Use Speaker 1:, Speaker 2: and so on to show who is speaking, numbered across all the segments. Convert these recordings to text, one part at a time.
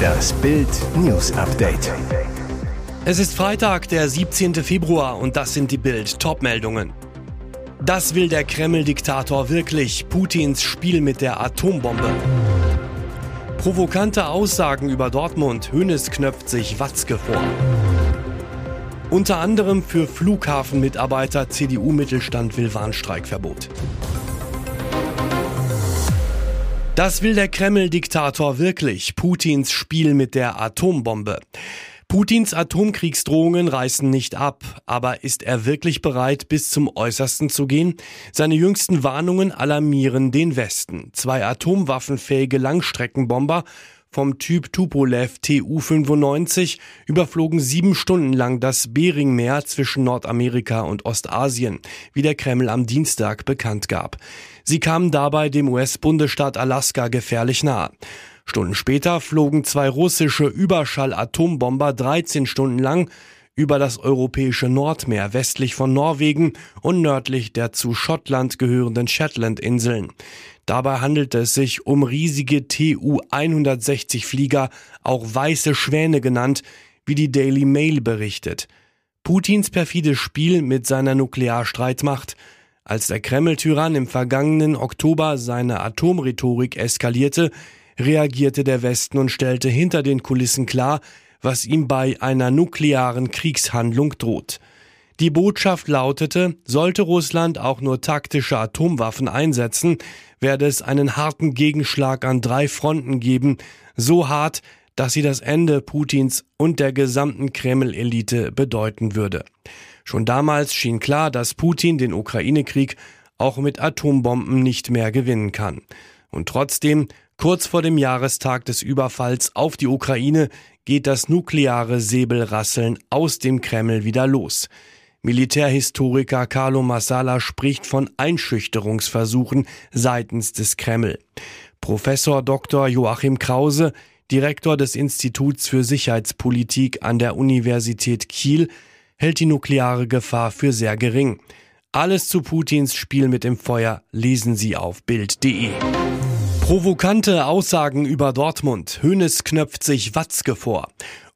Speaker 1: Das Bild News Update.
Speaker 2: Es ist Freitag, der 17. Februar und das sind die Bild Topmeldungen. Das will der Kreml-Diktator wirklich, Putins Spiel mit der Atombombe. Provokante Aussagen über Dortmund, Hönes knöpft sich Watzke vor. Unter anderem für Flughafenmitarbeiter CDU-Mittelstand will Warnstreikverbot. Das will der Kreml-Diktator wirklich, Putins Spiel mit der Atombombe. Putins Atomkriegsdrohungen reißen nicht ab, aber ist er wirklich bereit, bis zum Äußersten zu gehen? Seine jüngsten Warnungen alarmieren den Westen. Zwei atomwaffenfähige Langstreckenbomber vom Typ Tupolev Tu-95 überflogen sieben Stunden lang das Beringmeer zwischen Nordamerika und Ostasien, wie der Kreml am Dienstag bekannt gab. Sie kamen dabei dem US-Bundesstaat Alaska gefährlich nahe. Stunden später flogen zwei russische Überschall-Atombomber 13 Stunden lang über das europäische Nordmeer westlich von Norwegen und nördlich der zu Schottland gehörenden Shetland-Inseln. Dabei handelte es sich um riesige Tu-160 Flieger, auch weiße Schwäne genannt, wie die Daily Mail berichtet. Putins perfides Spiel mit seiner Nuklearstreitmacht. Als der Kreml-Tyrann im vergangenen Oktober seine Atomrhetorik eskalierte, reagierte der Westen und stellte hinter den Kulissen klar, was ihm bei einer nuklearen Kriegshandlung droht. Die Botschaft lautete, sollte Russland auch nur taktische Atomwaffen einsetzen, werde es einen harten Gegenschlag an drei Fronten geben, so hart, dass sie das Ende Putins und der gesamten Kreml-Elite bedeuten würde. Schon damals schien klar, dass Putin den Ukraine-Krieg auch mit Atombomben nicht mehr gewinnen kann. Und trotzdem, kurz vor dem Jahrestag des Überfalls auf die Ukraine, geht das nukleare Säbelrasseln aus dem Kreml wieder los. Militärhistoriker Carlo Massala spricht von Einschüchterungsversuchen seitens des Kreml. Professor Dr. Joachim Krause, Direktor des Instituts für Sicherheitspolitik an der Universität Kiel, hält die nukleare Gefahr für sehr gering. Alles zu Putins Spiel mit dem Feuer lesen Sie auf Bild.de. Provokante Aussagen über Dortmund. Hönes knöpft sich Watzke vor.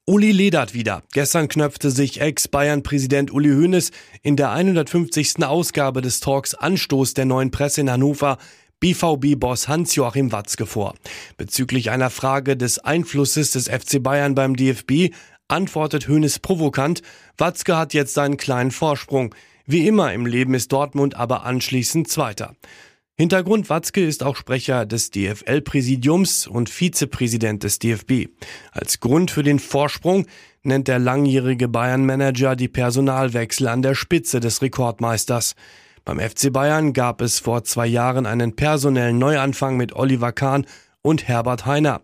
Speaker 2: Uli ledert wieder. Gestern knöpfte sich Ex-Bayern-Präsident Uli Hoeneß in der 150. Ausgabe des Talks Anstoß der neuen Presse in Hannover BVB-Boss Hans-Joachim Watzke vor. Bezüglich einer Frage des Einflusses des FC Bayern beim DFB antwortet Hoeneß provokant, Watzke hat jetzt einen kleinen Vorsprung. Wie immer im Leben ist Dortmund aber anschließend Zweiter. Hintergrund Watzke ist auch Sprecher des DFL-Präsidiums und Vizepräsident des DFB. Als Grund für den Vorsprung nennt der langjährige Bayern-Manager die Personalwechsel an der Spitze des Rekordmeisters. Beim FC Bayern gab es vor zwei Jahren einen personellen Neuanfang mit Oliver Kahn und Herbert Heiner.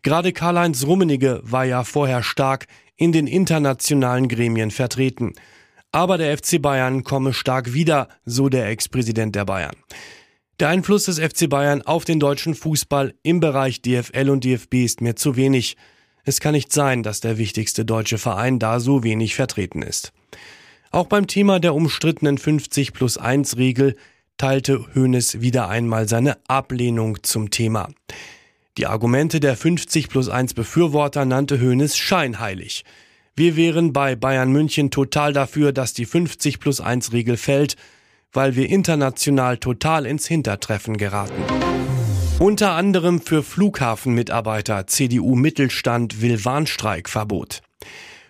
Speaker 2: Gerade Karl-Heinz Rummenigge war ja vorher stark in den internationalen Gremien vertreten. Aber der FC Bayern komme stark wieder, so der Ex-Präsident der Bayern. Der Einfluss des FC Bayern auf den deutschen Fußball im Bereich DFL und DFB ist mir zu wenig. Es kann nicht sein, dass der wichtigste deutsche Verein da so wenig vertreten ist. Auch beim Thema der umstrittenen 50 plus 1 Regel teilte Hoeneß wieder einmal seine Ablehnung zum Thema. Die Argumente der 50 plus 1 Befürworter nannte Hoeneß scheinheilig. Wir wären bei Bayern München total dafür, dass die 50 plus 1 Regel fällt, weil wir international total ins Hintertreffen geraten. Unter anderem für Flughafenmitarbeiter CDU Mittelstand will Warnstreikverbot.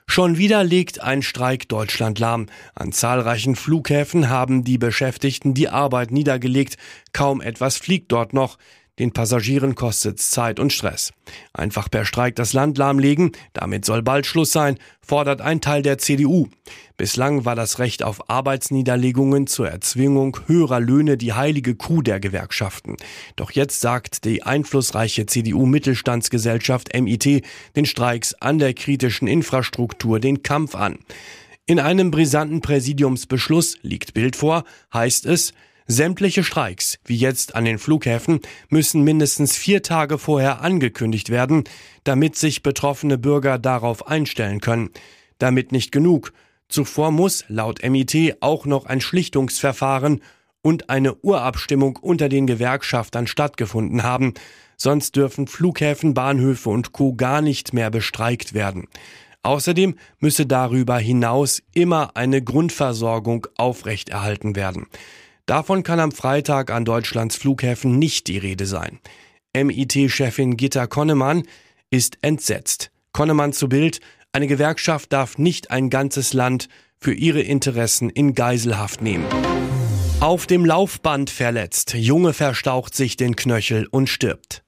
Speaker 2: Schon wieder legt ein Streik Deutschland lahm. An zahlreichen Flughäfen haben die Beschäftigten die Arbeit niedergelegt. Kaum etwas fliegt dort noch. Den Passagieren kostet's Zeit und Stress. Einfach per Streik das Land lahmlegen, damit soll bald Schluss sein, fordert ein Teil der CDU. Bislang war das Recht auf Arbeitsniederlegungen zur Erzwingung höherer Löhne die heilige Kuh der Gewerkschaften. Doch jetzt sagt die einflussreiche CDU-Mittelstandsgesellschaft MIT den Streiks an der kritischen Infrastruktur den Kampf an. In einem brisanten Präsidiumsbeschluss liegt Bild vor, heißt es, Sämtliche Streiks, wie jetzt an den Flughäfen, müssen mindestens vier Tage vorher angekündigt werden, damit sich betroffene Bürger darauf einstellen können. Damit nicht genug. Zuvor muss laut MIT auch noch ein Schlichtungsverfahren und eine Urabstimmung unter den Gewerkschaftern stattgefunden haben. sonst dürfen Flughäfen, Bahnhöfe und Co. gar nicht mehr bestreikt werden. Außerdem müsse darüber hinaus immer eine Grundversorgung aufrechterhalten werden. Davon kann am Freitag an Deutschlands Flughäfen nicht die Rede sein. MIT-Chefin Gitta Konnemann ist entsetzt. Konnemann zu Bild, eine Gewerkschaft darf nicht ein ganzes Land für ihre Interessen in Geiselhaft nehmen. Auf dem Laufband verletzt, Junge verstaucht sich den Knöchel und stirbt.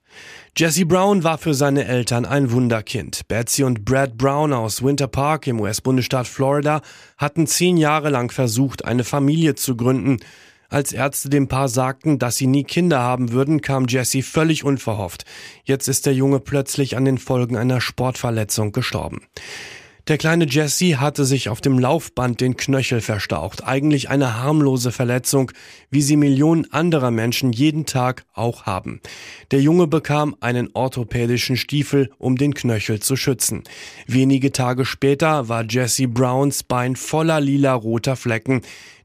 Speaker 2: Jesse Brown war für seine Eltern ein Wunderkind. Betsy und Brad Brown aus Winter Park im US-Bundesstaat Florida hatten zehn Jahre lang versucht, eine Familie zu gründen. Als Ärzte dem Paar sagten, dass sie nie Kinder haben würden, kam Jesse völlig unverhofft. Jetzt ist der Junge plötzlich an den Folgen einer Sportverletzung gestorben. Der kleine Jesse hatte sich auf dem Laufband den Knöchel verstaucht. Eigentlich eine harmlose Verletzung, wie sie Millionen anderer Menschen jeden Tag auch haben. Der Junge bekam einen orthopädischen Stiefel, um den Knöchel zu schützen. Wenige Tage später war Jesse Browns Bein voller lila-roter Flecken,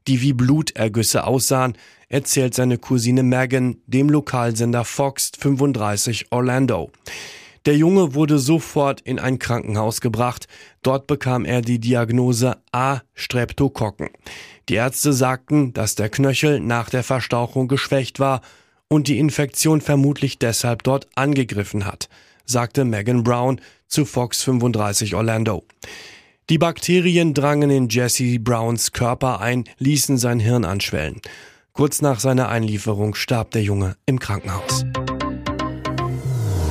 Speaker 2: die wie Blutergüsse aussahen, erzählt seine Cousine Megan dem Lokalsender Fox 35 Orlando. Der Junge wurde sofort in ein Krankenhaus gebracht. Dort bekam er die Diagnose A. Streptokokken. Die Ärzte sagten, dass der Knöchel nach der Verstauchung geschwächt war und die Infektion vermutlich deshalb dort angegriffen hat, sagte Megan Brown zu Fox 35 Orlando. Die Bakterien drangen in Jesse Browns Körper ein, ließen sein Hirn anschwellen. Kurz nach seiner Einlieferung starb der Junge im Krankenhaus.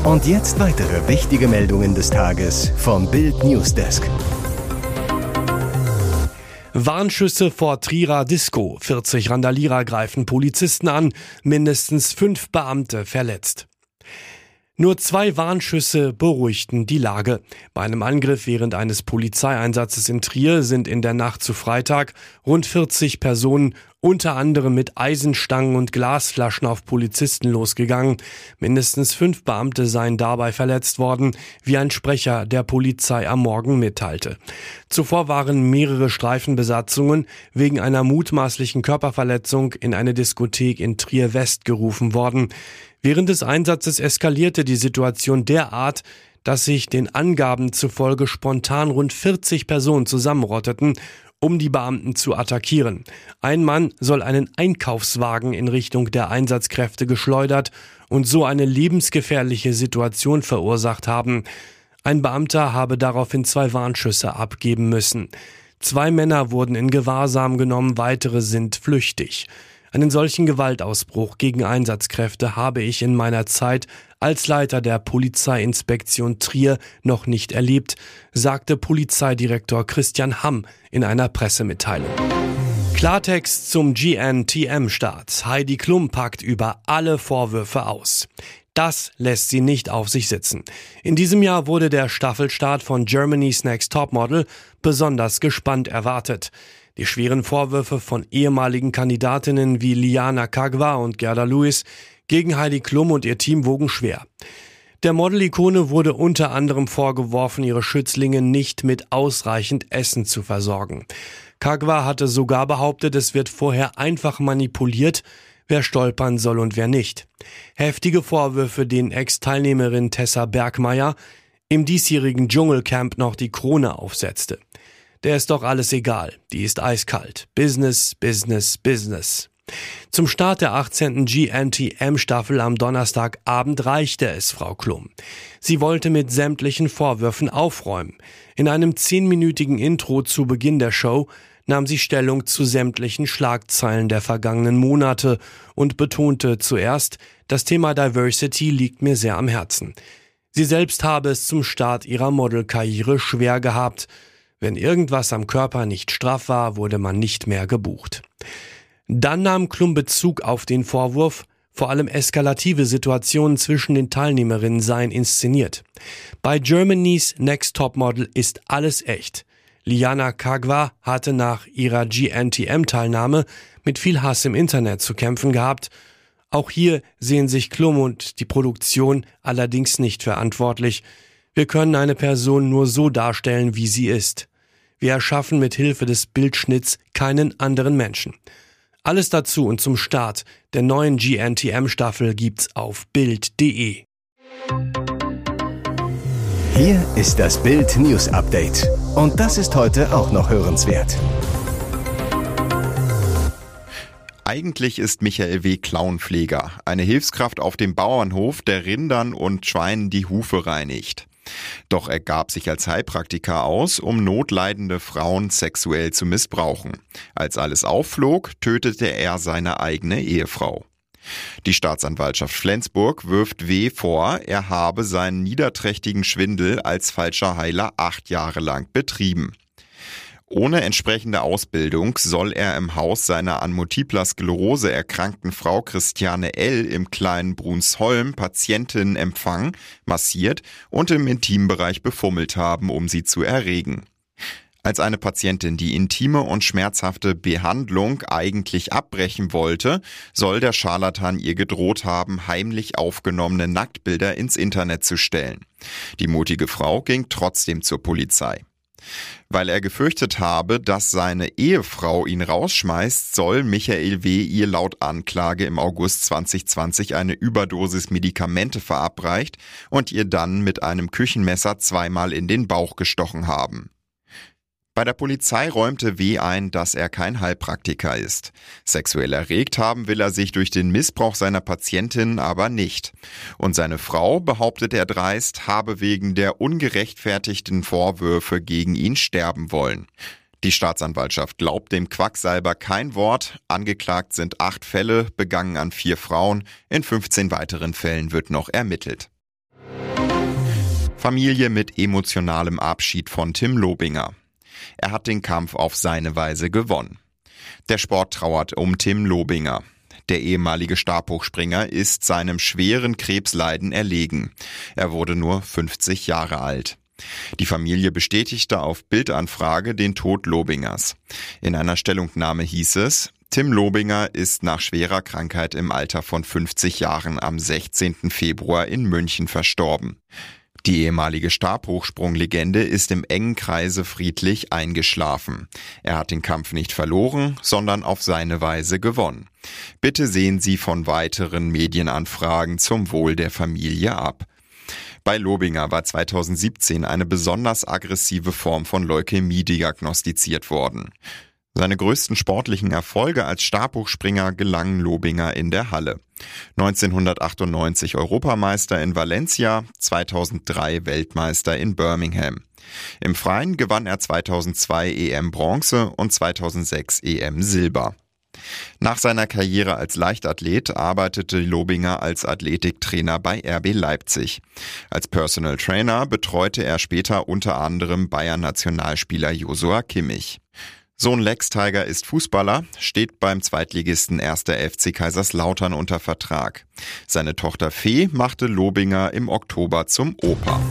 Speaker 1: Und jetzt weitere wichtige Meldungen des Tages vom Bild Newsdesk.
Speaker 2: Warnschüsse vor Trierer Disco. 40 Randalierer greifen Polizisten an, mindestens fünf Beamte verletzt. Nur zwei Warnschüsse beruhigten die Lage. Bei einem Angriff während eines Polizeieinsatzes in Trier sind in der Nacht zu Freitag rund 40 Personen unter anderem mit Eisenstangen und Glasflaschen auf Polizisten losgegangen. Mindestens fünf Beamte seien dabei verletzt worden, wie ein Sprecher der Polizei am Morgen mitteilte. Zuvor waren mehrere Streifenbesatzungen wegen einer mutmaßlichen Körperverletzung in eine Diskothek in Trier West gerufen worden. Während des Einsatzes eskalierte die Situation derart, dass sich den Angaben zufolge spontan rund 40 Personen zusammenrotteten, um die Beamten zu attackieren. Ein Mann soll einen Einkaufswagen in Richtung der Einsatzkräfte geschleudert und so eine lebensgefährliche Situation verursacht haben. Ein Beamter habe daraufhin zwei Warnschüsse abgeben müssen. Zwei Männer wurden in Gewahrsam genommen, weitere sind flüchtig. Einen solchen Gewaltausbruch gegen Einsatzkräfte habe ich in meiner Zeit als Leiter der Polizeiinspektion Trier noch nicht erlebt, sagte Polizeidirektor Christian Hamm in einer Pressemitteilung. Klartext zum GNTM-Start. Heidi Klum packt über alle Vorwürfe aus. Das lässt sie nicht auf sich sitzen. In diesem Jahr wurde der Staffelstart von Germany's Next Topmodel besonders gespannt erwartet. Die schweren Vorwürfe von ehemaligen Kandidatinnen wie Liana Kagwa und Gerda Lewis gegen Heidi Klum und ihr Team wogen schwer. Der Model-Ikone wurde unter anderem vorgeworfen, ihre Schützlinge nicht mit ausreichend Essen zu versorgen. Kagwa hatte sogar behauptet, es wird vorher einfach manipuliert, wer stolpern soll und wer nicht. Heftige Vorwürfe, denen Ex-Teilnehmerin Tessa Bergmeier im diesjährigen Dschungelcamp noch die Krone aufsetzte der ist doch alles egal. Die ist eiskalt. Business, Business, Business. Zum Start der 18. GNTM-Staffel am Donnerstagabend reichte es Frau Klum. Sie wollte mit sämtlichen Vorwürfen aufräumen. In einem zehnminütigen Intro zu Beginn der Show nahm sie Stellung zu sämtlichen Schlagzeilen der vergangenen Monate und betonte zuerst, das Thema Diversity liegt mir sehr am Herzen. Sie selbst habe es zum Start ihrer Modelkarriere schwer gehabt, wenn irgendwas am Körper nicht straff war, wurde man nicht mehr gebucht. Dann nahm Klum Bezug auf den Vorwurf, vor allem eskalative Situationen zwischen den Teilnehmerinnen seien inszeniert. Bei Germany's Next Top Model ist alles echt. Liana Kagwa hatte nach ihrer GNTM-Teilnahme mit viel Hass im Internet zu kämpfen gehabt. Auch hier sehen sich Klum und die Produktion allerdings nicht verantwortlich. Wir können eine Person nur so darstellen, wie sie ist. Wir erschaffen mit Hilfe des Bildschnitts keinen anderen Menschen. Alles dazu und zum Start der neuen GNTM Staffel gibt's auf Bild.de.
Speaker 1: Hier ist das Bild News Update. Und das ist heute auch noch hörenswert.
Speaker 3: Eigentlich ist Michael W. Clownpfleger, eine Hilfskraft auf dem Bauernhof, der Rindern und Schweinen die Hufe reinigt. Doch er gab sich als Heilpraktiker aus, um notleidende Frauen sexuell zu missbrauchen. Als alles aufflog, tötete er seine eigene Ehefrau. Die Staatsanwaltschaft Flensburg wirft W. vor, er habe seinen niederträchtigen Schwindel als falscher Heiler acht Jahre lang betrieben. Ohne entsprechende Ausbildung soll er im Haus seiner an multipler Sklerose erkrankten Frau Christiane L. im kleinen Brunsholm Patientinnen empfangen, massiert und im Intimbereich befummelt haben, um sie zu erregen. Als eine Patientin die intime und schmerzhafte Behandlung eigentlich abbrechen wollte, soll der Scharlatan ihr gedroht haben, heimlich aufgenommene Nacktbilder ins Internet zu stellen. Die mutige Frau ging trotzdem zur Polizei. Weil er gefürchtet habe, dass seine Ehefrau ihn rausschmeißt, soll Michael W. ihr laut Anklage im August 2020 eine Überdosis Medikamente verabreicht und ihr dann mit einem Küchenmesser zweimal in den Bauch gestochen haben. Bei der Polizei räumte W. ein, dass er kein Heilpraktiker ist. Sexuell erregt haben will er sich durch den Missbrauch seiner Patientin aber nicht. Und seine Frau, behauptet er dreist, habe wegen der ungerechtfertigten Vorwürfe gegen ihn sterben wollen. Die Staatsanwaltschaft glaubt dem Quacksalber kein Wort. Angeklagt sind acht Fälle, begangen an vier Frauen. In 15 weiteren Fällen wird noch ermittelt. Familie mit emotionalem Abschied von Tim Lobinger. Er hat den Kampf auf seine Weise gewonnen. Der Sport trauert um Tim Lobinger. Der ehemalige Stabhochspringer ist seinem schweren Krebsleiden erlegen. Er wurde nur 50 Jahre alt. Die Familie bestätigte auf Bildanfrage den Tod Lobingers. In einer Stellungnahme hieß es, Tim Lobinger ist nach schwerer Krankheit im Alter von 50 Jahren am 16. Februar in München verstorben. Die ehemalige Stabhochsprunglegende ist im engen Kreise friedlich eingeschlafen. Er hat den Kampf nicht verloren, sondern auf seine Weise gewonnen. Bitte sehen Sie von weiteren Medienanfragen zum Wohl der Familie ab. Bei Lobinger war 2017 eine besonders aggressive Form von Leukämie diagnostiziert worden. Seine größten sportlichen Erfolge als Stabhochspringer gelangen Lobinger in der Halle. 1998 Europameister in Valencia, 2003 Weltmeister in Birmingham. Im Freien gewann er 2002 EM Bronze und 2006 EM Silber. Nach seiner Karriere als Leichtathlet arbeitete Lobinger als Athletiktrainer bei RB Leipzig. Als Personal Trainer betreute er später unter anderem Bayern-Nationalspieler Josua Kimmich. Sohn Lex Tiger ist Fußballer, steht beim Zweitligisten 1. FC Kaiserslautern unter Vertrag. Seine Tochter Fee machte Lobinger im Oktober zum Opa.